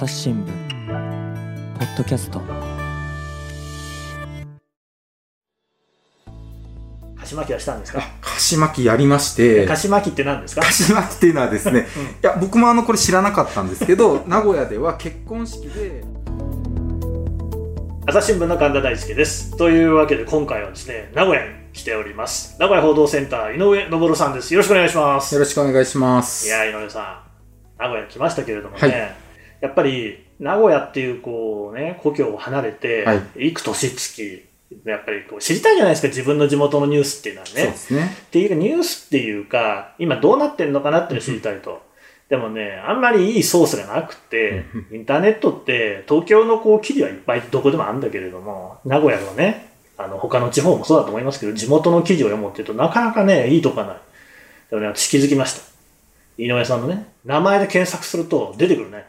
朝日新聞ポッドキャスト。菓子巻きはしたんですか？菓子巻きやりまして。菓子巻きって何ですか？菓子巻きっていうのはですね、いや僕もあのこれ知らなかったんですけど 名古屋では結婚式で。朝日新聞の神田大輔です。というわけで今回はですね名古屋に来ております。名古屋報道センター井上昇さんです。よろしくお願いします。よろしくお願いします。いや井上さん名古屋に来ましたけれどもね、はいやっぱり名古屋っていうこうね故郷を離れて、はい幾年月やっぱりこう知りたいじゃないですか自分の地元のニュースっていうのはねそうですねっていうかニュースっていうか今どうなってんのかなっていうのを知りたいと。でもね、あんまりいいソースがなくて、インターネットって東京のこう記事はいっぱいどこでもあるんだけれども、名古屋のね、あの他の地方もそうだと思いますけど、地元の記事を読むっていうとなかなかね、いいとこがない。でもね、私気づきました。井上さんのね、名前で検索すると出てくるね。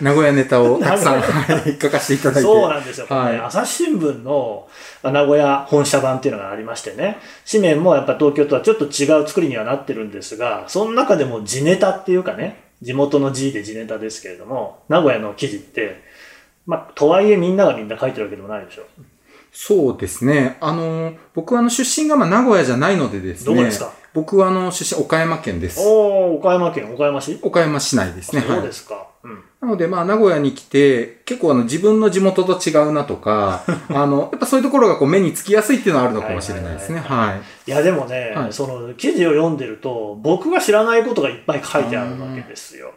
名古屋ネタをたくさんはい書かせていただいて。そうなんですよ。はい。朝日新聞のあ名古屋本社版っていうのがありましてね、紙面もやっぱ東京とはちょっと違う作りにはなってるんですが、その中でも地ネタっていうかね、地元の字で地ネタですけれども、名古屋の記事って、まあ、とはいえみんながみんな書いてるわけでもないでしょ。そうですね。あの僕はあの出身がまあ名古屋じゃないのでですね。どこですか？僕はあの出身岡山県です。おー、岡山県岡山市？岡山市内ですね。そうはいですか。うん。なので、まあ、名古屋に来て、結構あの、自分の地元と違うなとか、あの、やっぱそういうところがこう、目につきやすいっていうのはあるのかもしれないですね。はい。いやでもね、はいその記事を読んでると僕が知らないことがいっぱい書いてあるわけですよ。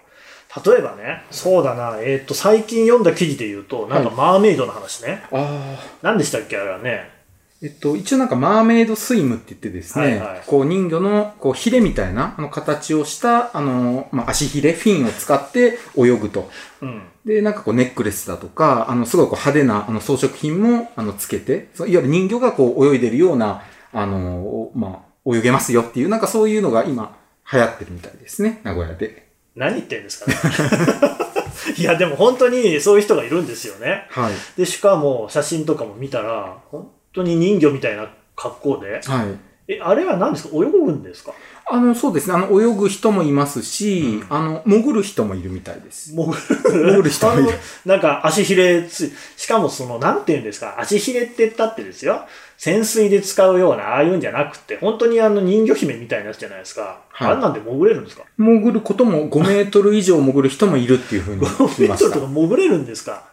例えばね、そうだな、えっ、と、最近読んだ記事で言うと、なんかマーメイドの話ね。ああ。何でしたっけあれはね。えっと、一応なんか、マーメイドスイムって言ってですね、はいはいこう、人魚の、こう、ヒレみたいな、あの、形をした、あの、まあ、足ヒレ、フィンを使って泳ぐと。うん。で、なんかこう、ネックレスだとか、あの、すごいこう、派手な、あの、装飾品も、あの、つけて、いわゆる人魚がこう、泳いでるような、あの、まあ、泳げますよっていう、なんかそういうのが今、流行ってるみたいですね、名古屋で。何言ってんですかね。いや、でも本当にそういう人がいるんですよね。はい。で、しかも写真とかも見たら、本当に人魚みたいな格好で？はい。え、あれは何ですか？泳ぐんですか？あの、そうですね。あの、泳ぐ人もいますし、うんあの、潜る人もいるみたいです。潜潜る人もいるあのなんか足ひれつ、しかもその、なんて言うんですか、足ひれって言ったってですよ。潜水で使うような、ああいうんじゃなくて、本当にあの人魚姫みたいなやつじゃないですか。はいあんなんで潜れるんですか？潜ることも5メートル以上潜る人もいるっていうふうに ?5 聞きましたメートルとか。潜れるんですか？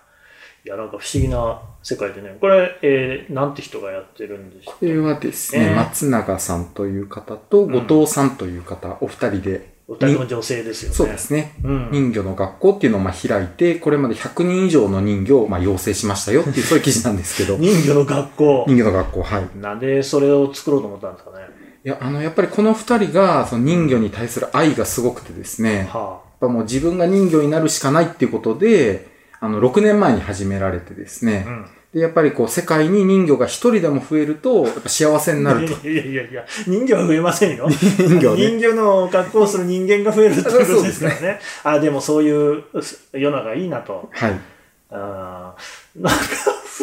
いや、なんか不思議な世界でね。これ、えー、なんて人がやってるんでしょこれはですね、ね松永さんという方と後藤さんという方、お二人で、うお二人とも女性ですよね。そうですね。うん。人魚の学校っていうのをまあ開いて、これまで100人以上の人魚をまあ養成しましたよっていう、そういう記事なんですけど、人魚の学校。人魚の学校、はい。なんでそれを作ろうと思ったんですかね？いや、あの、やっぱりこの二人が、その人魚に対する愛がすごくてですね、やっはぱもう自分が人魚になるしかないっていうことで、あの、6年前に始められてですねあ。、うん。で、やっぱりこう、世界に人魚が一人でも増えると、やっぱ幸せになると。いやいやいや、人魚は増えませんよ。人魚ね。人魚の格好をする人間が増えるっていうことですからね。あでもそういう世の中いいなと。はい。あーなんか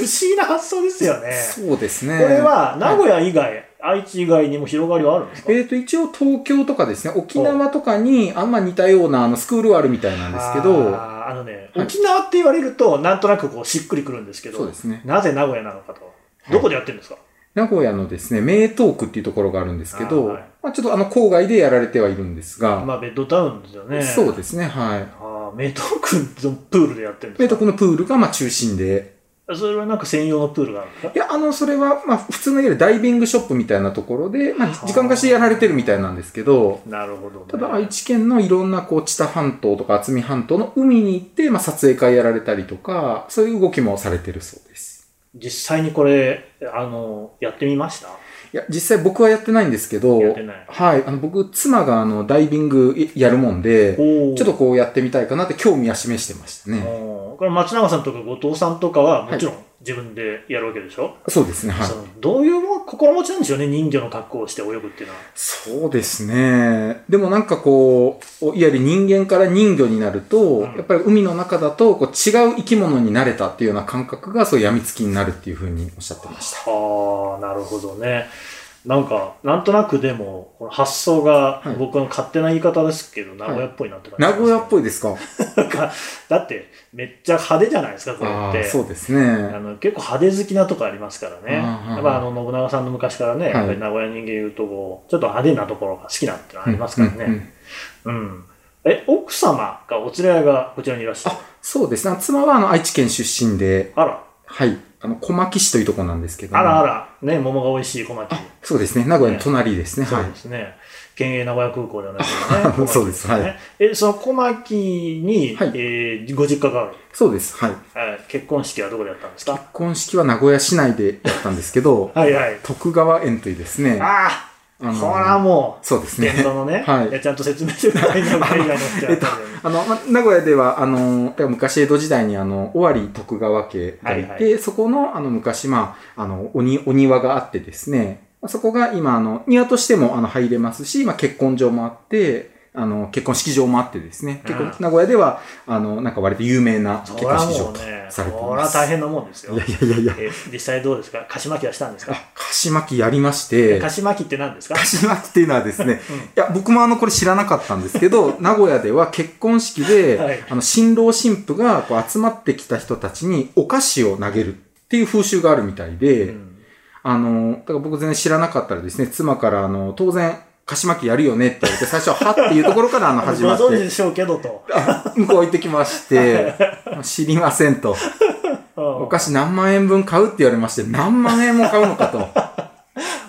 不思議な発想ですよね。そうですね。これは名古屋以外、愛知以外にも広がりはあるんですか？えっ、と、一応東京とかですね、沖縄とかにあんま似たようなあのスクールはあるみたいなんですけど、あのね、はい沖縄って言われるとなんとなくこうしっくりくるんですけど、そうですね。なぜ名古屋なのかと。どこでやってるんですか、名古屋のですね、名東区っていうところがあるんですけど、あはいまあ、ちょっとあの郊外でやられてはいるんですが、まあベッドタウンですよね。そうですね、はい。ああ、名東区のプールでやってるんですか？名東区のプールがまあ中心で、それはなんか専用のプールがあるんですか？いや、あの、それは、まあ、普通のいわゆるダイビングショップみたいなところで、まあ、時間貸しでやられてるみたいなんですけど、なるほど、ね。ただ愛知県のいろんなこう、知多半島とか渥美半島の海に行って、まあ、撮影会やられたりとか、そういう動きもされてるそうです。実際にこれ、あの、やってみました？いや、実際僕はやってないんですけど。はい、あの、僕、妻があの、ダイビングやるもんで、おちょっとこうやってみたいかなって興味は示してましたね。おこれ松永さんとか後藤さんとかはもちろん自分でやるわけでしょ、そうですね、はいそ。のどういうも心持ちなんでしょうね、人魚の格好をして泳ぐっていうのは？そうですね。でもなんかこう、いわゆる人間から人魚になると、うんやっぱり海の中だとこう違う生き物になれたっていうような感覚がそう病みつきになるっていうふうにおっしゃってました。はあ、なるほどね。なんか、なんとなくでも、この発想がはい僕の勝手な言い方ですけど、名古屋っぽいなって感じ名古屋っぽい。いですか？なんか、だって、めっちゃ派手じゃないですか、これああ、って。そうですあね。の結構派手好きなとこありますからね。やっぱあの信長さんの昔からね、いやっぱり名古屋人間言うとこう、ちょっと派手なところが好きなってのはありますからうんうんね。うん。え、奥様が、お連れ合いがこちらにいらっしゃる？そうですね。妻はあの愛知県出身で、あら、はい。あの、小牧市というところなんですけどもあらあら、ね、桃が美味しい小町。そうですね。名古屋の隣ですね。そうはい。ですね。県営名古屋空港ではなくてねそうですはいねえ、その小牧に、はいえーご実家がある、そうです。はい。はい結婚式はどこでやったんですか？結婚式は名古屋市内でやったんですけど、はいはい。徳川園というですね。ああ、あのこれはもう、そうですね。現場のね、はい。いやちゃんと説明してくださいね、海外の人はえっとあの、ま、名古屋では、あの、昔江戸時代にあの、尾張徳川家がいて、はいそこの、あの、昔、まあ、あの、おに、お庭があってですね、そこが今、あの、庭としても、あの、入れますし、まあ、結婚場もあって、あの、結婚式場もあってですね、結構うん、名古屋では、あの、なんか割と有名な結婚式場とされていこれます。は大変なもんですよ。いや。いやいやいや、え実際どうですか？貸し巻きはしたんですか？あ、菓子巻きやりまして、貸し巻きって何ですか？菓子巻きっていうのはですね、うん。いや、僕もあの、これ知らなかったんですけど、名古屋では結婚式で、はい。あの、新郎新婦がこう集まってきた人たちにお菓子を投げるっていう風習があるみたいで、うん。あの、だから僕全然知らなかったらですね、妻からあの、当然、菓子巻きやるよねって言われて、最初ははっていうところからあの、始まっご存知て、でしょうけどと。あ向こう行ってきまして、知りませんと。お お菓子何万円分買う？って言われまして、何万円も買うのか？と。まあ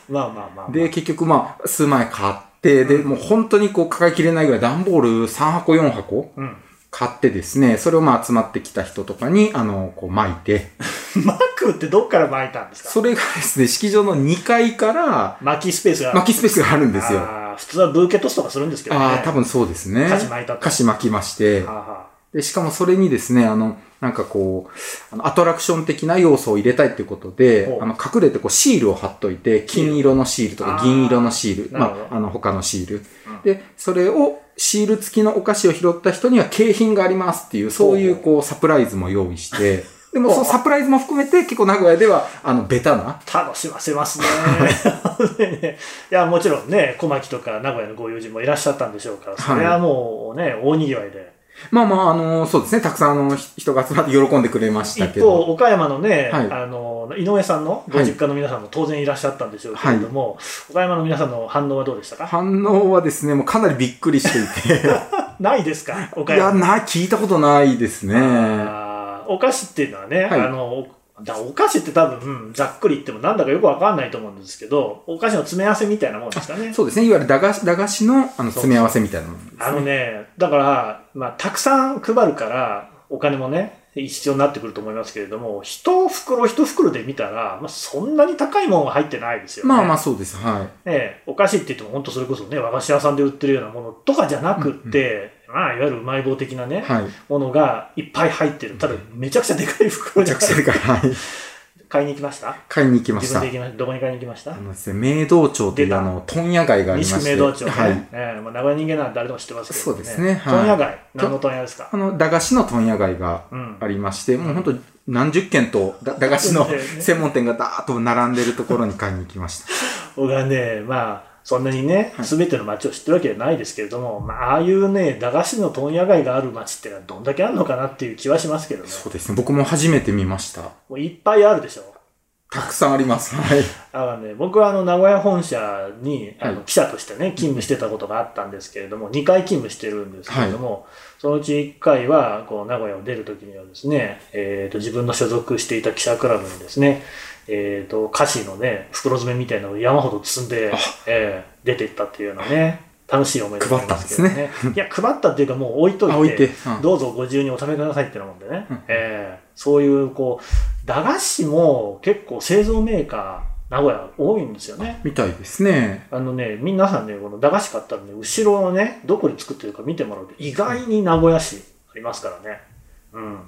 まあまあまあ。で、結局まあ、数枚買って、で、もう本当にこう抱えきれないぐらい段ボール3箱4箱うん。買ってですね、それをまあ集まってきた人とかに、あの、こう巻いて、マックってどっから巻いたんですか？それがですね、式場の2階から巻きスペースがある巻きスペースがあるんですよ。普通はブーケトスとかするんですけどね。ああ、多分そうですね。菓子巻いたと菓子巻きましては。あはで、しかもそれにですね、あの、なんかこう、あのアトラクション的な要素を入れたいっていうことであの、隠れてこうシールを貼っといて、金色のシールとか銀色のシール、なるほどまあ、あの、他のシール。うんで、それを、シール付きのお菓子を拾った人には景品がありますっていう、そういうこう、サプライズも用意して、でもそのサプライズも含めて結構名古屋では、あの、ベタな、あ楽しませますね。いや、もちろんね、小牧とか名古屋のご友人もいらっしゃったんでしょうから、それはもうね、大賑わいで。まあまあ、あの、そうですね、たくさんあの、ひ人が集まって喜んでくれました一方、けど。岡山のね、はいあの、井上さんのご実家の皆さんも当然いらっしゃったんでしょうけれども、岡山の皆さんの反応はどうでしたか？反応はですね、もうかなりびっくりしていて。ないですか？岡いや、山。な、聞いたことないですね。お菓子っていうのはね、はいあの、だお菓子って多分、うんざっくり言ってもなんだかよくわかんないと思うんですけど、お菓子の詰め合わせみたいなもんですかね。そうですね。いわゆる駄菓子、駄菓子の、あの、詰め合わせみたいなものですね。あのね、だから、まあ、たくさん配るから、お金もね、必要になってくると思いますけれども、一袋一袋で見たら、まあ、そんなに高いものが入ってないですよね。まあまあそうです。はい。ねえお菓子って言っても本当それこそね、和菓子屋さんで売ってるようなものとかじゃなくって、まあ、いわゆるうまい棒的なね、はい。ものがいっぱい入ってる。ただ、めちゃくちゃでかい袋じ ゃめちゃくちゃでかい。はい。買いに行きました？買いに行きました。自分で行きました。どこに買いに行きました？あのですね、明道町というあの、問屋街がありま西して。区明道町ね。はい。ええまあ、名古屋人間なんて誰でも知ってますけど、そうですねはい問屋街。何の問屋ですか？あの、駄菓子の問屋街がうん。ありまして、もう本当何十軒とだ駄菓子の専門店がダーッと並んでるところに買いに行きました。僕はね、まあ、そんなにね、はいすべての街を知ってるわけじゃないですけれども、まあ、ああいうね、駄菓子の問屋街がある街ってのはどんだけあるのかなっていう気はしますけどね。そうですね。僕も初めて見ました。もういっぱいあるでしょ。たくさんあります。はい。だからね、僕はあの名古屋本社にあはい。の記者としてね、勤務してたことがあったんですけれども、2回勤務してるんですけれども、そのうち1回は、こう、名古屋を出るときにはですね、えっ、と、自分の所属していた記者クラブにですね、えっ、と、菓子のね、袋詰めみたいなのを山ほど積んであ、えー出ていったっていうようなね、楽しい思い出がありますけど配ね。いや、配ったっていうかもう置いといて、いて。うん。どうぞご自由にお食べくださいってなもんでね、うん。えーそういう、こう、駄菓子も結構製造メーカー、名古屋多いんですよね。みたいですね。あのね、皆さんね、この駄菓子買ったらね、後ろをね、どこで作ってるか見てもらうと、意外に名古屋市ありますからね。うん。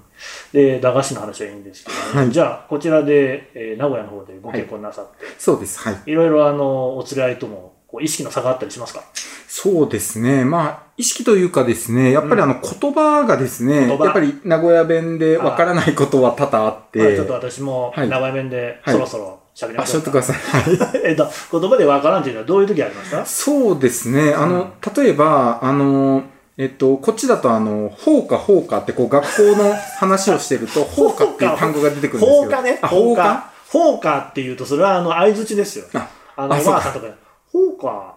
で、駄菓子の話はいいんですけど、ねはいじゃあ、こちらで、えー名古屋の方でご結婚なさって、そうです。はい。い、ろいろあの、お連れ合いとも、こう意識の差があったりしますか？そうですね。まあ、意識というかですね、やっぱりあの言葉がですね、言葉。やっぱり名古屋弁でわからないことは多々あっまあて、ちょっと私もはい。名古屋弁ではい。そろそろ喋りあ、ましょうしょってください。はい。えっと、言葉でわからんっていうのはどういう時ありますか？そうですね。あの、例えば、あの、えっと、こっちだと、あの、放課放課って、こう、学校の話をしてると、放課？っていう単語が出てくるんですよ。放課ね。あ、放課？放課。っていうと、それはあの、相槌ですよ。ああの、おばあさんとかに、放課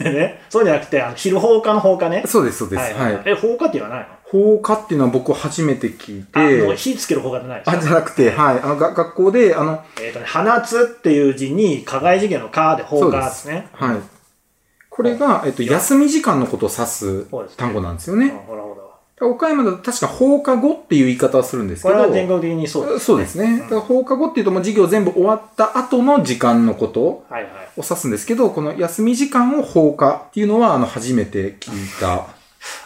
ね？そうじゃなくて、あの、昼放課の放課ね？そうです、そうです。はい。え、放課って言わないの？放課っていうのは僕初めて聞いあの、て、火つける放課じゃないですあ、じゃなくて、はい。あの、が学校で、あの、えっ、とね、放つっていう字に、課外事件の課で放課ですね。はい。これが、えっと、休み時間のことを指す単語なんですようんね。ほらほら。岡山だと確か放課後っていう言い方をするんですけど、これは全国的にそうです。そうですね。放課後っていうともう授業全部終わった後の時間のことを。指すんですけど、この休み時間を放課っていうのは、あの、初めて聞いた。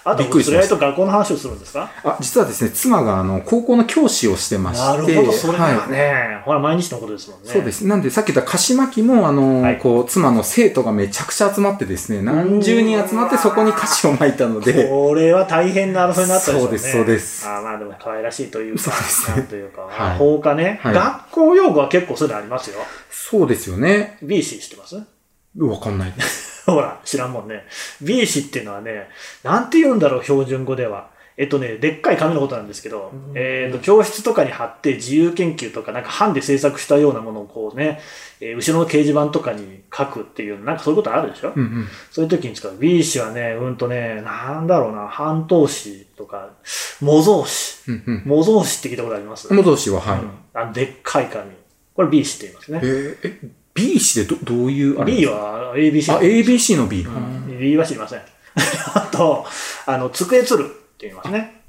あと、それと学校の話をするんですか？あ、実はですね、妻があの、高校の教師をしてまして。なるほど、それははい。ね、ほら、毎日のことですもんね。そうです。なんで、さっき言った鹿島期も、あの、はいこう、妻の生徒がめちゃくちゃ集まってですね、何十人集まってそこに歌詞を巻いたので、これは大変な争いになったでしょうね。そうですそうですあーまあでも可愛らしいというか、そうですねなんというか、はい放課ね、はい学校用語は結構そういうのありますよ。そうですよね。B 氏知ってます？わかんないです。ほら、知らんもんね。B 氏っていうのはね、なんて言うんだろう、標準語では。えっとね、でっかい紙のことなんですけど、えっと、教室とかに貼って自由研究とか、なんか版で制作したようなものをこうね、えー後ろの掲示板とかに書くっていう、なんかそういうことあるでしょ、うんうん。そういう時に使う。B 氏はね、うんとね、なんだろうな、半島詞とか、模造詞。うんうん。模造紙って聞いたことあります？戻しは、はい。うんあのでっかい紙。これ B 紙って言いますねえ。ーえ、B 氏でど、どういう、あれ B は ABC あ、ABC の B。うん B は知りません。あと、あの、机つるって言いますね。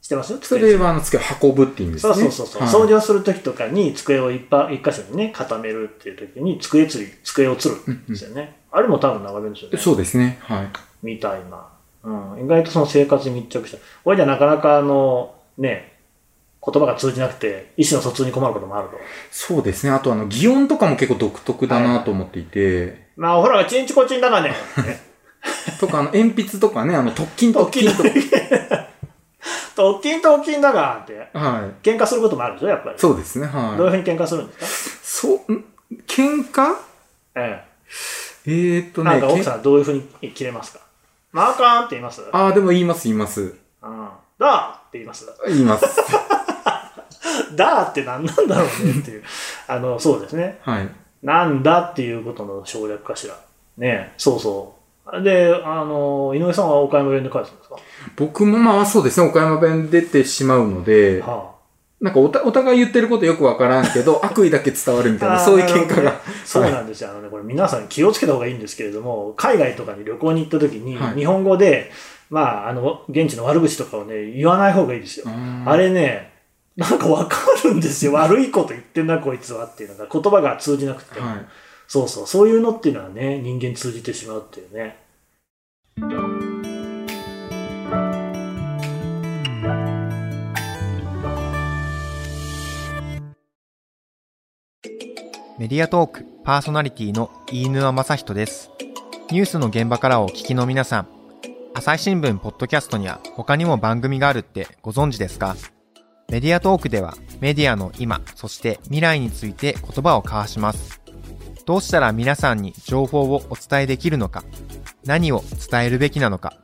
知ってます？そ。れは、あの、机を運ぶって意味ですそうね。そうそうそう、はい掃除をするときとかに机を一ぱ一箇所にね、固めるっていうときに、机つり、机をつるんですよね。あれも多分長弁ですよね。そうですね。はい。みたいな。うん。意外とその生活に密着した。これじゃなかなかあの、ね、言葉が通じなくて、意思の疎通に困ることもあると。そうですね。あと、あの、擬音とかも結構独特だなと思っていて、まあ、お風呂がチンチコチンだがね。ね とか、あの、鉛筆とかね、あの、特勤特特勤勤とか。特勤特勤だがって。はい。喧嘩することもあるでしょ、やっぱり。そうですね。どういうはい。ふうに喧嘩するんですか？そう、ん？喧嘩？ええーっえ。とね、なんか奥けさんどういうふうに切れますか？マーカーンって言います？ああ、でも言います、言います。うん。だーって言います？言います。だーって何なんだろうねっていう。あの、そうですね。はい。なんだっていうことの省略かしら。ねそうそう。で、あの、井上さんは岡山弁で返すんですか？僕もまあそうですね、岡山弁出てしまうので、はなんかおたお互い言ってることよくわからんけど、悪意だけ伝わるみたいな、そういう喧嘩が。そうなんですよ。あのね、これ皆さん気をつけた方がいいんですけれども、海外とかに旅行に行った時に、はい日本語で、まあ、あの、現地の悪口とかをね、言わない方がいいですよ。ああれね、なんかわかるんですよ。悪いこと言ってんな、こいつはっていうのが、言葉が通じなくても。はい。そうそう、そういうのっていうのはね、人間通じてしまうっていうね。メディアトークパーソナリティの飯沼正人です。ニュースの現場からお聞きの皆さん、朝日新聞ポッドキャストには他にも番組があるってご存知ですか？メディアトークではメディアの今、そして未来について言葉を交わします。どうしたら皆さんに情報をお伝えできるのか、何を伝えるべきなのか、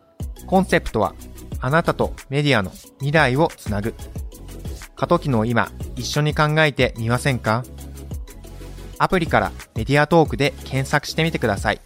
コンセプトはあなたとメディアの未来をつなぐ。過渡期の今、一緒に考えてみませんか？アプリからメディアトークで検索してみてください。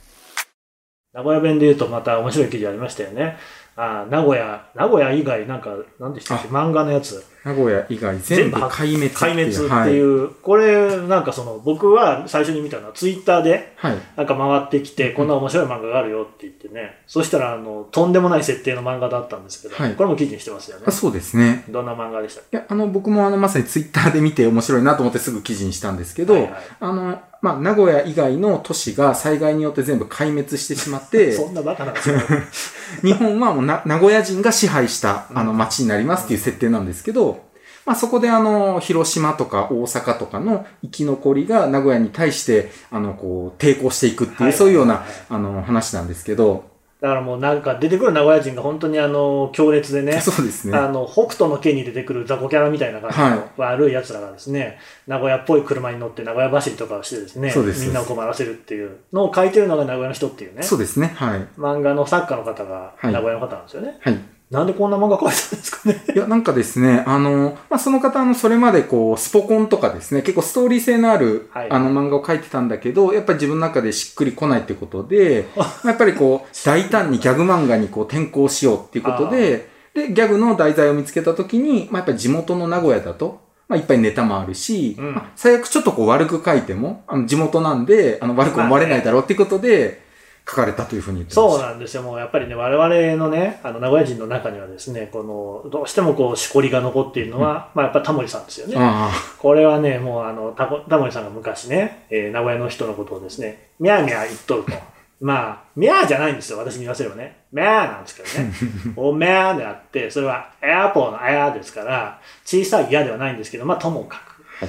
名古屋弁で言うとまた面白い記事ありましたよね。あ名古屋、名古屋以外なんか、何でしたっけ漫画のやつ。名古屋以外全部壊滅っていう。壊滅ってはい。いう、これなんかその僕は最初に見たのはツイッターではい。なんか回ってきて、こんな面白い漫画があるよって言ってね、そしたらあの、とんでもない設定の漫画だったんですけど、はいこれも記事にしてますよねあ。そうですね。どんな漫画でしたっいや、あの、僕もあの、まさにツイッターで見て面白いなと思ってすぐ記事にしたんですけど、けはいはいあの、まあ、名古屋以外の都市が災害によって全部壊滅してしまって、そんなバカなんですよ。日本はもうな名古屋人が支配したあの街になりますっていう設定なんですけど、まあそこであの、広島とか大阪とかの生き残りが名古屋に対して、あの、こう、抵抗していくっていう、はいそういうようなはい、あの、話なんですけど、だからもうなんか出てくる名古屋人が本当にあの、強烈でね、そうですね。あの、北斗の家に出てくる雑魚キャラみたいな感じのはい悪い奴らがですね、名古屋っぽい車に乗って名古屋走りとかをしてですね、そうですみんなを困らせるっていうのを書いてるのが名古屋の人っていうね、そうですね。はい。漫画の作家の方がはい名古屋の方なんですよね。はい。なんでこんな漫画書いたんですかね。いや、なんかですね、あの、まあ、その方、あの、それまでこう、スポコンとかですね、結構ストーリー性のある、はい。あの、漫画を描いてたんだけど、やっぱり自分の中でしっくりこないってことで、まあやっぱりこう、大胆にギャグ漫画にこう、転向しようっていうことで、で、ギャグの題材を見つけたときに、まあ、やっぱり地元の名古屋だと、まあ、いっぱいネタもあるし、うん。まあ、最悪ちょっとこう悪く書いても、あの、地元なんで、あの、悪く思われないだろうっていうことで、書かれたというふうに言ってまそう。なんですよ。もうやっぱりね、我々のね、あの、名古屋人の中にはですね、この、どうしてもこう、しこりが残っているのは、まあやっぱタモリさんですよね。あこれはね、もうあの、タコタモリさんが昔ね、えー名古屋の人のことをですね、ミャーミャー言っとると。まあ、ミャーじゃないんですよ、私に言わせればね。ミャーなんですけどね。おミャーであって、それはエアポーのエアですから、小さい矢ではないんですけど、まあ、ともかく。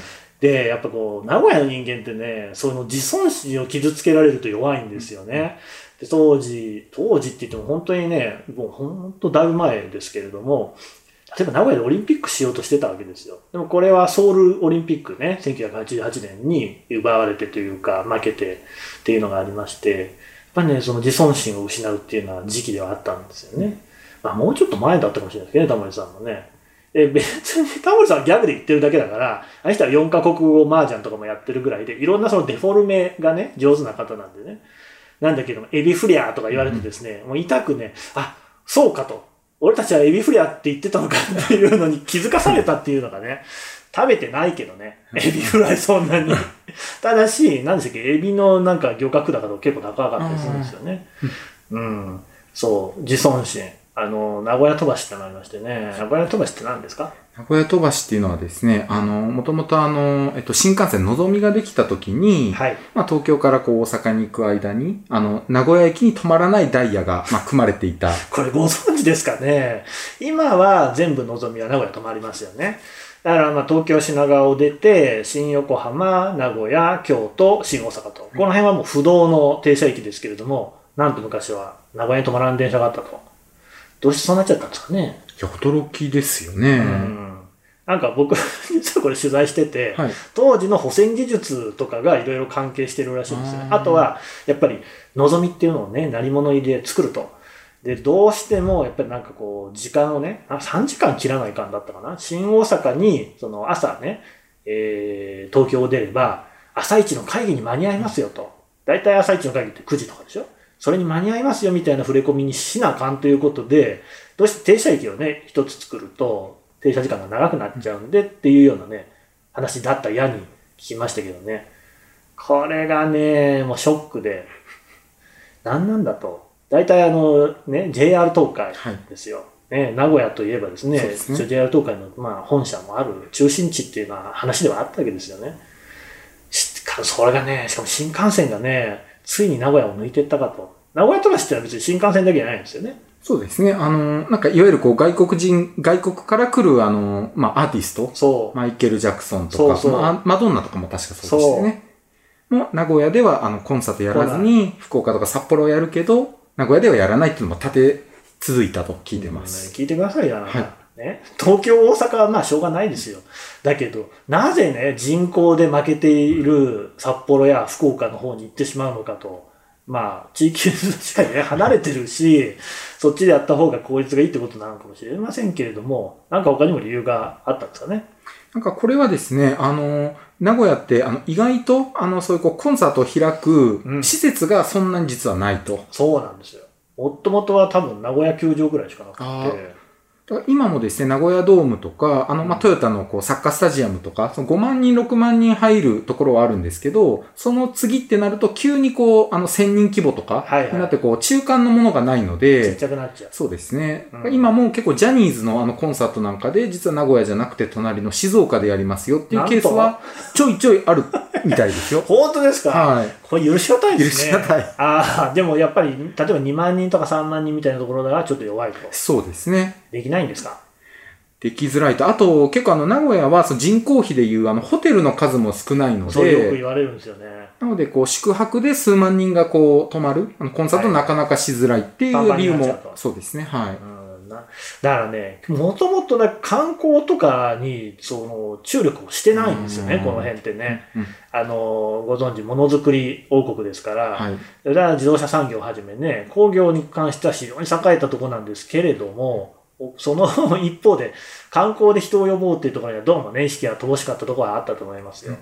はいで、やっぱこう、名古屋の人間ってね、その自尊心を傷つけられると弱いんですよね。で当時、当時って言っても本当にね、もう本当だいぶ前ですけれども、例えば名古屋でオリンピックしようとしてたわけですよ。でもこれはソウルオリンピックね、1988年に奪われてというか負けてっていうのがありまして、やっぱりね、その自尊心を失うっていうのは時期ではあったんですよね。まあもうちょっと前だったかもしれないですけどね、タモリさんもね。え別にタモリさんはギャグで言ってるだけだから、あの人は4カ国語麻雀とかもやってるぐらいで、いろんなそのデフォルメがね、上手な方なんでね。なんだけども、エビフリアとか言われてですね、もう痛くね、あ、そうかと。俺たちはエビフリアって言ってたのかっていうのに気づかされたっていうのがね、食べてないけどね、エビフライそんなに。ただし、何でしたっけ、エビのなんか漁獲高とか結構高かったりするんですよね。うん。そう、自尊心。あの、名古屋飛ばしってのがありましてね、名古屋飛ばしって何ですか？名古屋飛ばしっていうのはですね、あの、もともとあの、えっと、新幹線のぞみができた時に、はい。まあ、東京からこう大阪に行く間に、あの、名古屋駅に止まらないダイヤが、まあ、組まれていた。これご存知ですかね？今は全部のぞみは名古屋止まりますよね。だからまあ東京品川を出て、新横浜、名古屋、京都、新大阪と。この辺はもう不動の停車駅ですけれども、なんと昔は名古屋に止まらん電車があったと。どうしてそうなっちゃったんですかね。いや、驚きですよね。うん。なんか僕、実はこれ取材してて、はい。当時の保線技術とかがいろいろ関係してるらしいんですよね。あとは、やっぱり、望みっていうのをね、鳴り物入りで作ると。で、どうしても、やっぱりなんかこう、時間をね、あ3時間切らないかんだったかな。新大阪に、その朝ね、えー、東京を出れば、朝一の会議に間に合いますよと。だいたい朝一の会議って9時とかでしょそれに間に合いますよみたいな触れ込みにしなあかんということで、どうして停車駅をね、一つ作ると、停車時間が長くなっちゃうんでっていうようなね、話だったやに聞きましたけどね。これがね、もうショックで、何なんだと。大体あの、ね、JR 東海はいですよ。ね、名古屋といえばですね、すね JR 東海の、まあ、本社もある中心地っていうのは話ではあったわけですよね。それがね、しかも新幹線がね、ついに名古屋を抜いていったかと。名古屋飛ばしってのは別に新幹線だけじゃないんですよね。そうですね。あの、なんか、いわゆるこう、外国人、外国から来る、あの、まあ、アーティスト、そう。マイケル・ジャクソンとか、そうそうまあ、マドンナとかも確かそうでしたよね。名古屋では、あの、コンサートやらずに、福岡とか札幌をやるけど、名古屋ではやらないっていうのも立て続いたと聞いてます。ね聞いてくださいよ、はね。東京、大阪はまあしょうがないですよ。だけど、なぜね、人口で負けている札幌や福岡の方に行ってしまうのかと。まあ、地域確かにね、離れてるし、そっちでやった方が効率がいいってことなのかもしれませんけれども、なんか他にも理由があったんですかね。なんかこれはですね、あの、名古屋って、あの、意外と、あの、そういうこう、コンサートを開くうん施設がそんなに実はないと。そうなんですよ。もともとは多分名古屋球場ぐらいしかなくあて。今もですね、名古屋ドームとか、あの、まあ、トヨタのこう、サッカースタジアムとか、その5万人、6万人入るところはあるんですけど、その次ってなると、急にこう、あの、1000人規模とか、になってこう、中間のものがないのちっで、ちゃくなっちゃう。そうですね、うん今も結構ジャニーズのあのコンサートなんかで、実は名古屋じゃなくて隣の静岡でやりますよっていうケースは、ちょいちょいあるみたいですよ。本当ですか？はい。これ許し難いですね。許し難いああ、でもやっぱり、例えば2万人とか3万人みたいなところではちょっと弱いと。そうですね。できないんですか？できづらいと。あと、結構あの、名古屋はその人口比でいうあの、ホテルの数も少ないのそうよくで、言われるんですよね。なので、こう、宿泊で数万人がこう、泊まる、あの、コンサートなかなかしづらいっていう理由もそうですね、はい。うんなだからね、もともとね、観光とかに、その、注力をしてないんですよね、うんこの辺ってね。うんあの、ご存知、ものづくり王国ですから、はい。それは自動車産業をはじめね、工業に関しては非常に栄えたところなんですけれども、その 一方で、観光で人を呼ぼうっていうところにはどうもね、意識が乏しかったところはあったと思いますよ。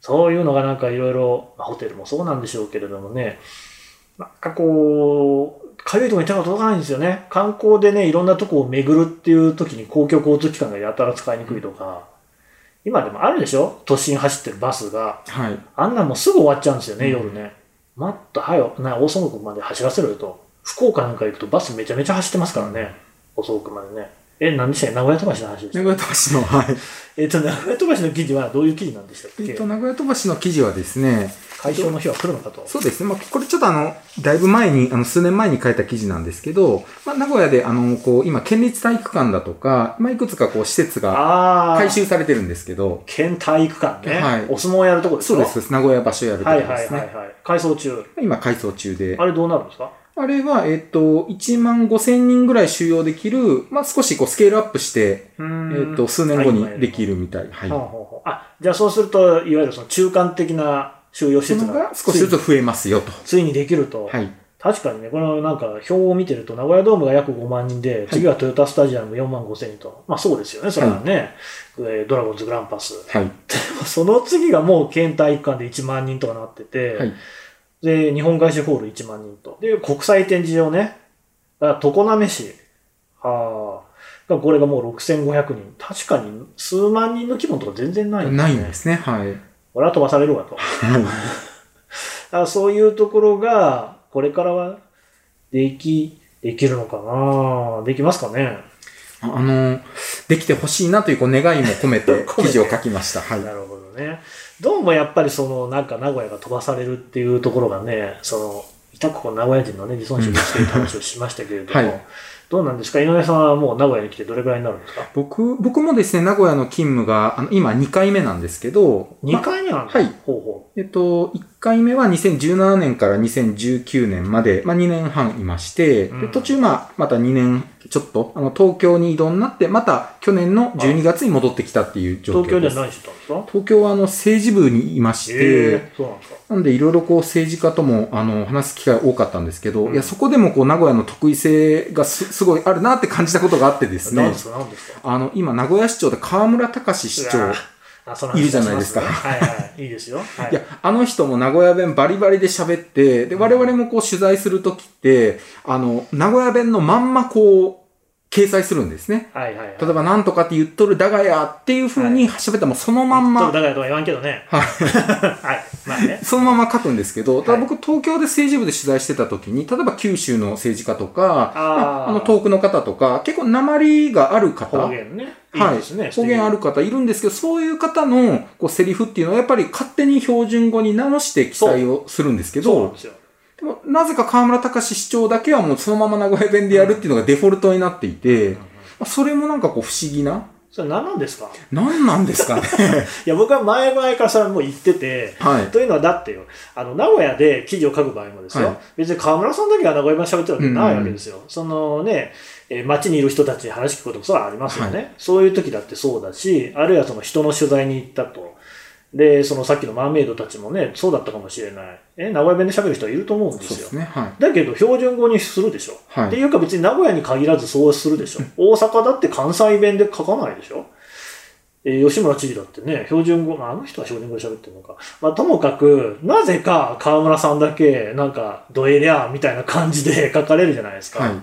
そういうのがなんかいろいろ、まあホテルもそうなんでしょうけれどもね、なんかこう、かゆいところに手が届かないんですよね。観光でね、いろんなとこを巡るっていう時に公共交通機関がやたら使いにくいとか、今でもあるでしょ？都心走ってるバスが。はい。あんなんもうすぐ終わっちゃうんですよね、うん夜ね。もっと、はよ、な、大阪まで走らせろよと。福岡なんか行くとバスめちゃめちゃ走ってますからね。大阪までね。え、何でしたっけ？名古屋飛ばしの話でした名古屋飛ばしの、はい。えっと、名古屋飛ばしの記事はどういう記事なんでしたっけ？えっと、名古屋飛ばしの記事はですね、解消の日は来るのかと。そうですね。まあ、これちょっとあの、だいぶ前に、あの、数年前に書いた記事なんですけど、まあ、名古屋で、あの、こう、今、県立体育館だとか、まあ、いくつかこう、施設がああ。改修されてるんですけど、県体育館ね。はいお相撲やるとこですそうです、そうです名古屋場所やるとこですね。はいはいはい。改装中。今、改装中で。あれどうなるんですか？あれは、えっと、1万5千人ぐらい収容できる、まあ、少しこう、スケールアップして、ええっと、数年後にできるみたい。はい。あ、じゃあそうすると、いわゆるその中間的な収容施設が少しずつ増えますよと。ついにできると。はい。確かにね、このなんか表を見てると、名古屋ドームが約5万人で、次はトヨタスタジアム4万5千人と。まあそうですよね、それはね。えードラゴンズグランパス。はい。その次がもう県体育館で1万人とかなってて、はい。で、日本外資ホール1万人と。で、国際展示場ね。だから常滑市。はあ。がこれがもう6500人。確かに数万人の規模のとか全然ないんですね。ないんですね。はい。俺は飛ばされるわと。はい。だからそういうところが、これからはでき、できるのかなできますかねああの、できてほしいなというこう願いも込めて 込めて記事を書きました。はい。なるほどね。どうもやっぱりその、なんか名古屋が飛ばされるっていうところがね、その、痛くこう名古屋人のね、自尊心にしている話をしましたけれども、はい。どうなんですか？井上さんはもう名古屋に来てどれぐらいになるんですか？僕、僕もですね、名古屋の勤務が、あの、今2回目なんですけど、?2 回目なんだ、はい。ほうほえっと、1回目は2017年から2019年まで、まあ2年半いまして、うん。で途中まあ、また2年ちょっと、あの、東京に移動になって、また去年の12月に戻ってきたっていうう。状況です。東京では何してたんですか？東京はあの、政治部にいまして、えー、そうなんですか。なんでいろいろこう政治家ともあの話す機会多かったんですけど、うん。いやそこでもこう名古屋の得意性がすすごいあるなって感じたことがあってですね。何で、すか？何ですか？あの今名古屋市長で河村隆市長、いるじゃないですかはいはい。いいですよ。はいいや、あの人も名古屋弁バリバリで喋って、で、我々もこう取材するときって、あの、名古屋弁のまんまこう、掲載するんですね。はいはい、はい。例えば、なんとかって言っとるだがやっていう風に喋ったらもうそのまんま、だからとは言わんけどね。はい。はい。まあね。そのまま書くんですけど、ただはい僕東京で政治部で取材してた時に、例えば九州の政治家とか、あーまああの遠くの方とか、結構鉛がある方、方言ね。いはいい。方言ある方いるんですけど、そういう方のこうセリフっていうのはやっぱり勝手に標準語に直して記載をするんですけどそうなんで、すよ。でもなぜか河村隆市長だけはもうそのまま名古屋弁でやるっていうのがデフォルトになっていて、まあそれもなんかこう不思議な、それ何なんですか？何なんですかね。いや、僕は前々からそれはもう言ってて、はい。というのはだってよ、あの、名古屋で記事を書く場合もですよ、はい別に河村さんだけが名古屋弁喋ってるわけないわけですよ。そのね、えー街にいる人たちに話聞くこともそれはありますよね、はそういう時だってそうだし、あるいはその人の取材に行ったと。で、そのさっきのマーメイドたちもね、そうだったかもしれない。え、名古屋弁で喋る人はいると思うんですよ。すね。はい。だけど標準語にするでしょ。はいっていうか別に名古屋に限らずそうするでしょ。大阪だって関西弁で書かないでしょ。えー吉村知事だってね、標準語、まああの人は標準語で喋ってるのか。まあともかく、なぜか河村さんだけ、なんか、ドエリャーみたいな感じで書かれるじゃないですか。はい。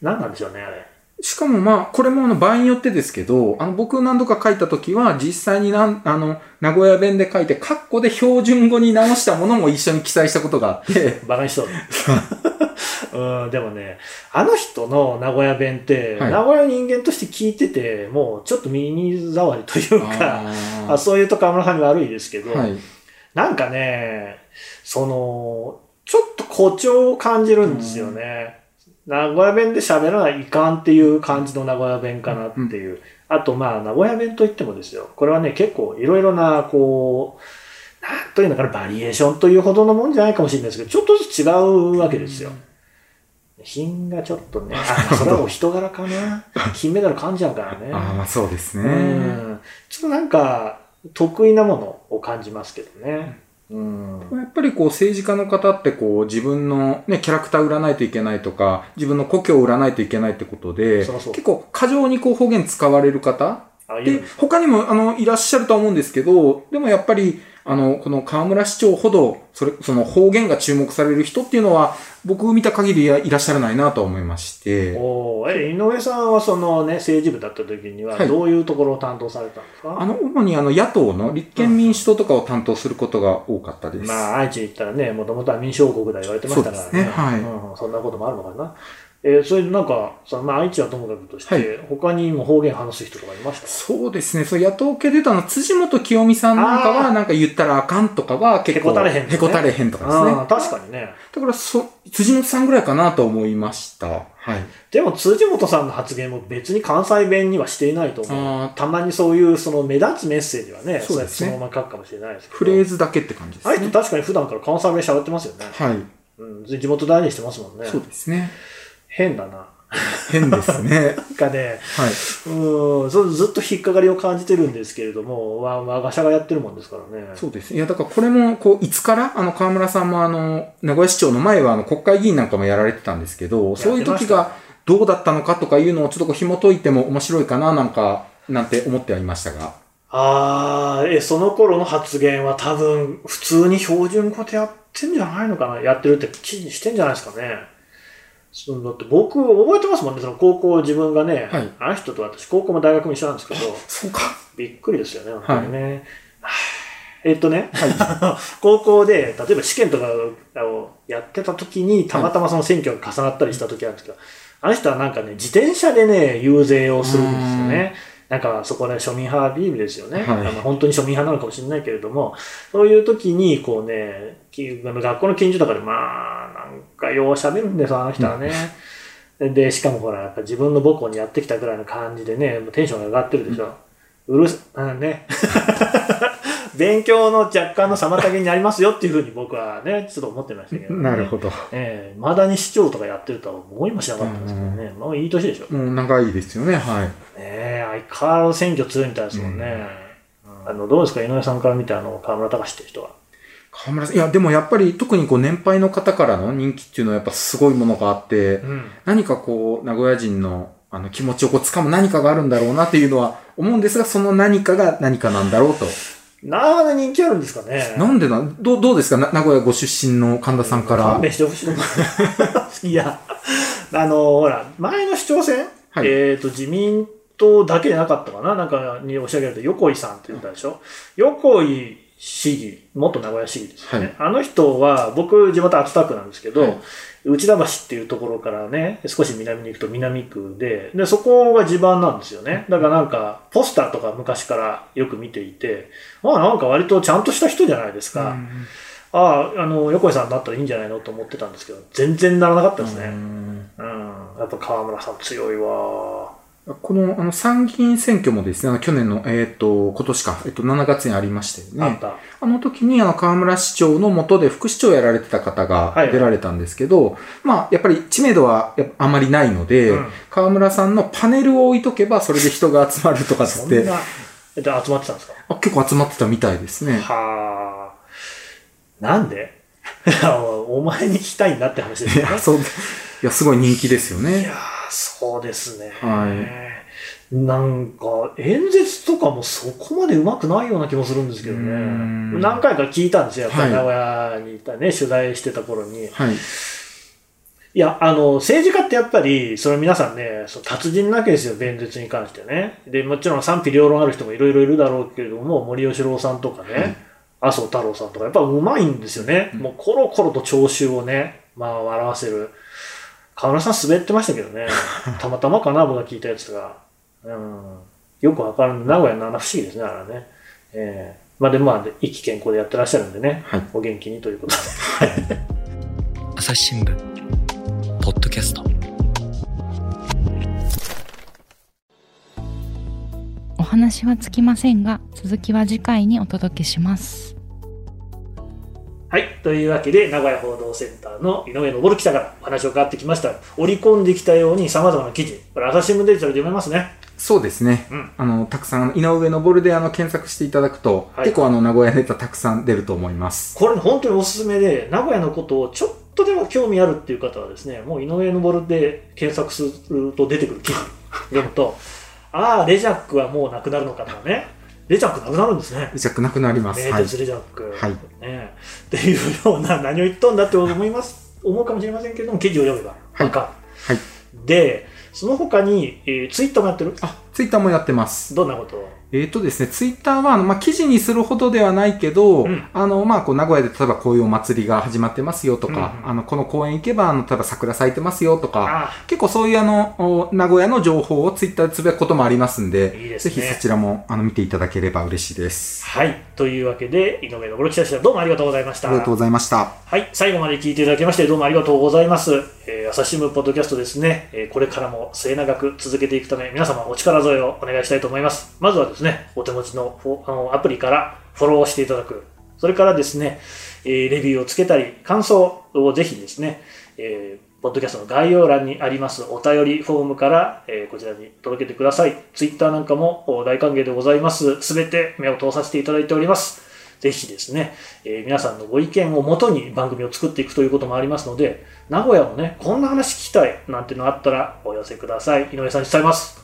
何なんでしょうね、あれ。しかもまあ、これもあの場合によってですけど、あの僕何度か書いたときは、実際になん、あの、名古屋弁で書いて、カッコで標準語に直したものも一緒に記載したことがあって、バカにしとる。うん、でもね、あの人の名古屋弁って、はい名古屋人間として聞いてて、もうちょっと耳障りというか、ああそういうと河村さんに悪いですけど、ーはい。なんかね、その、ちょっと誇張を感じるんですよね。名古屋弁で喋らないかんっていう感じの名古屋弁かなっていう。あとまあ、名古屋弁といってもですよ。これはね、結構いろいろな、こう、なんというのかな、バリエーションというほどのもんじゃないかもしれないですけど、ちょっとずつ違うわけですよ。品がちょっとね、あ、それはお人柄かな。金メダル噛んじゃうからね。ああ、まあそうですうね。ん。ちょっとなんか、得意なものを感じますけどね。うん。やっぱりこう政治家の方ってこう自分のね、キャラクター売らないといけないとか、自分の故郷を売らないといけないってことで、結構過剰にこう方言使われる方で他にもあの、いらっしゃるとは思うんですけど、でもやっぱり、あの、この河村市長ほど、それ、その方言が注目される人っていうのは、僕見た限りはいらっしゃらないなと思いまして、おー。え、井上さんはそのね、政治部だった時には、はい。どういうところを担当されたんですか、あの、主にあの、野党の立憲民主党とかを担当することが多かったです。まあ、愛知行ったらね、もともとは民主王国だ言われてましたからね。ね。はい。うん、そんなこともあるのかな。えーそれでなんか、そのまあ、愛知はともかくとして、はい他にも方言話す人とかいました？そうですね。そう、野党系で言うと、あの、辻元清美さんなんかは、なんか言ったらあかんとかは結構、へこたれへんとかねへこたれへんとかですね。ああ確かにね。だから、そ、辻元さんぐらいかなと思いました。はい。でも、辻元さんの発言も別に関西弁にはしていないと思あう。たまにそういう、その目立つメッセージはね、そうですねそのまま書くかもしれないですけど。フレーズだけって感じですあいつね。確かに普段から関西弁喋ってますよね。はい。うん、地元大事にしてますもんね。そうですね。変だな。変ですね。なんかね、はい。うん、そうずっと引っかかりを感じてるんですけれども、わ我が社がやってるもんですからね。そうです。いや、だからこれも、こう、いつから、あの、河村さんもあの、名古屋市長の前は、あの、国会議員なんかもやられてたんですけど、そういう時がどうだったのかとかいうのをちょっとこう紐解いても面白いかな、なんか、なんて思ってはいましたが。ああ、え、その頃の発言は多分、普通に標準語でやってんじゃないのかな？やってるって記事にしてんじゃないですかね。そのだって僕、覚えてますもんね、その高校自分がね、はいあの人と私、高校も大学も一緒なんですけど、そうか。びっくりですよね、本当にね。は あえっとね、高校で、例えば試験とかをやってた時に、たまたまその選挙が重なったりした時あるんですけど、あの人はなんかね、自転車でね、遊説をするんですよね。なんかそこで庶民派ビームですよね、はいあの。本当に庶民派なのかもしれないけれども、そういう時に、こうね、きあの学校の近所とかで、まあ、かよう喋るんですよ、あの人はね。で、しかもほら、やっぱ自分の母校にやってきたぐらいの感じでね、もうテンションが上がってるでしょ。うるす、うんね。勉強の若干の妨げになりますよっていうふうに僕はね、ちょっと思ってましたけど、ね。なるほど。ええまだに市長とかやってるとは思いもしなかったんですけどね。もういい年でしょ。ねもう長いですよね、はい。え、相変わらず選挙強いみたいですもんね。あの、どうですか井上さんから見て、あの、河村隆って人は。河村さん、いや、でもやっぱり特にこう年配の方からの人気っていうのはやっぱすごいものがあって、うん。何かこう、名古屋人のあの気持ちをこう掴む何かがあるんだろうなっていうのは思うんですが、その何かが何かなんだろうと。なんで人気あるんですかね？なんでな、どう、どうですか？な名古屋ご出身の神田さんから。勘。弁してほしい。な いや、あの、ほら、前の市長選、はい。えっ、と、自民党だけじゃなかったかな？なんかに押し上げると、横井さんって言ったでしょ？横井市議、元名古屋市議ですよね。あの人は、僕、地元熱田区なんですけど、はい内田橋っていうところからね、少し南に行くと南区で、で、そこが地盤なんですよね。だからなんか、ポスターとか昔からよく見ていて、まあなんか割とちゃんとした人じゃないですか。ああ、あの、横井さんだったらいいんじゃないのと思ってたんですけど、全然ならなかったですね。うん。やっぱ河村さん強いわ。この、あの、参議院選挙もですね、去年の、えっ、と、今年か、えっ、と、7月にありましたよね。あ。あの時に、あの、河村市長の下で副市長をやられてた方がはい出られたんですけど、まあ、やっぱり知名度はあまりないので、うん河村さんのパネルを置いとけば、それで人が集まるとかって、そんな、えで集まってたんですか？あ結構集まってたみたいですね。はあ。なんで？お前に聞きたいんだって話ですよね。いや、そう、いや、すごい人気ですよいねや。ーそうですね。はなんか、演説とかもそこまで上手くないような気もするんですけどね。ん何回か聞いたんですよ。やっぱり名は古屋にいたね、取材してた頃に。はい。いや、あの、政治家ってやっぱり、それ皆さんね、その達人なわけですよ、弁舌に関してね。で、もちろん賛否両論ある人もいろいろいるだろうけれども、森喜朗さんとかね、麻生太郎さんとか、やっぱうまいんですよね。もうコロコロと聴衆をね、まあ笑わせる。河村さん滑ってましたけどね。たまたまかな、僕が聞いたやつが。うん。よくわからん。名古屋のあの不思議ですね、あれね。えー、まあでまあ、意気健康でやってらっしゃるんでね。はい、お元気にということで。朝日新聞、ポッドキャスト。お話はつきませんが、続きは次回にお届けします。はい。というわけで、名古屋報道センターの井上昇記者からお話を伺ってきました。織り込んできたように様々な記事。これ、朝日新聞デジタルで読めますね。そうですね。うんあの、たくさん、井上昇であの、検索していただくと、はい結構あの、名古屋ネタたくさん出ると思います。これ、本当におすすめで、名古屋のことをちょっとでも興味あるっていう方はですね、もう井上昇で検索すると出てくる記事読むと、ああ、レジャックはもうなくなるのかとかね。レジャックなくなるんですね。じゃなくなります。はい。名鉄レジャック、はいね、っていうような何を言っとんだって思います思うかもしれませんけれども記事を読めばはいわかる、はい。でその他に、えーツイッターもやってる？あ、ツイッターもやってます。どんなことを？えっ、とですね、ツイッターは、まあ、記事にするほどではないけど、うんあの、まあ、こう、名古屋で例えばこういうお祭りが始まってますよとか、うんうんあの、この公園行けば、あの、例えば桜咲いてますよとか、あ結構そういうあの、お名古屋の情報をツイッターでつぶやくこともありますんで、いいですねぜひそちらも、あの、見ていただければ嬉しいです。はいというわけで井上昇記者でしたどうもありがとうございましたありがとうございました。はい、最後まで聞いていただきましてどうもありがとうございます。えー朝日新聞ポッドキャストですね、えーこれからも末永く続けていくため、皆様お力添えをお願いしたいと思います。まずはですね、ねお手持ちのあのアプリからフォローしていただく。それからですね、えレビューをつけたり、感想をぜひですね、えーポッドキャストの概要欄にありますお便りフォームから、えーこちらに届けてください。ツイッターなんかも大歓迎でございます。すべて目を通させていただいております。ぜひですね、えー皆さんのご意見をもとに番組を作っていくということもありますので、名古屋もね、こんな話聞きたいなんてのあったらお寄せください。井上さんに伝えます。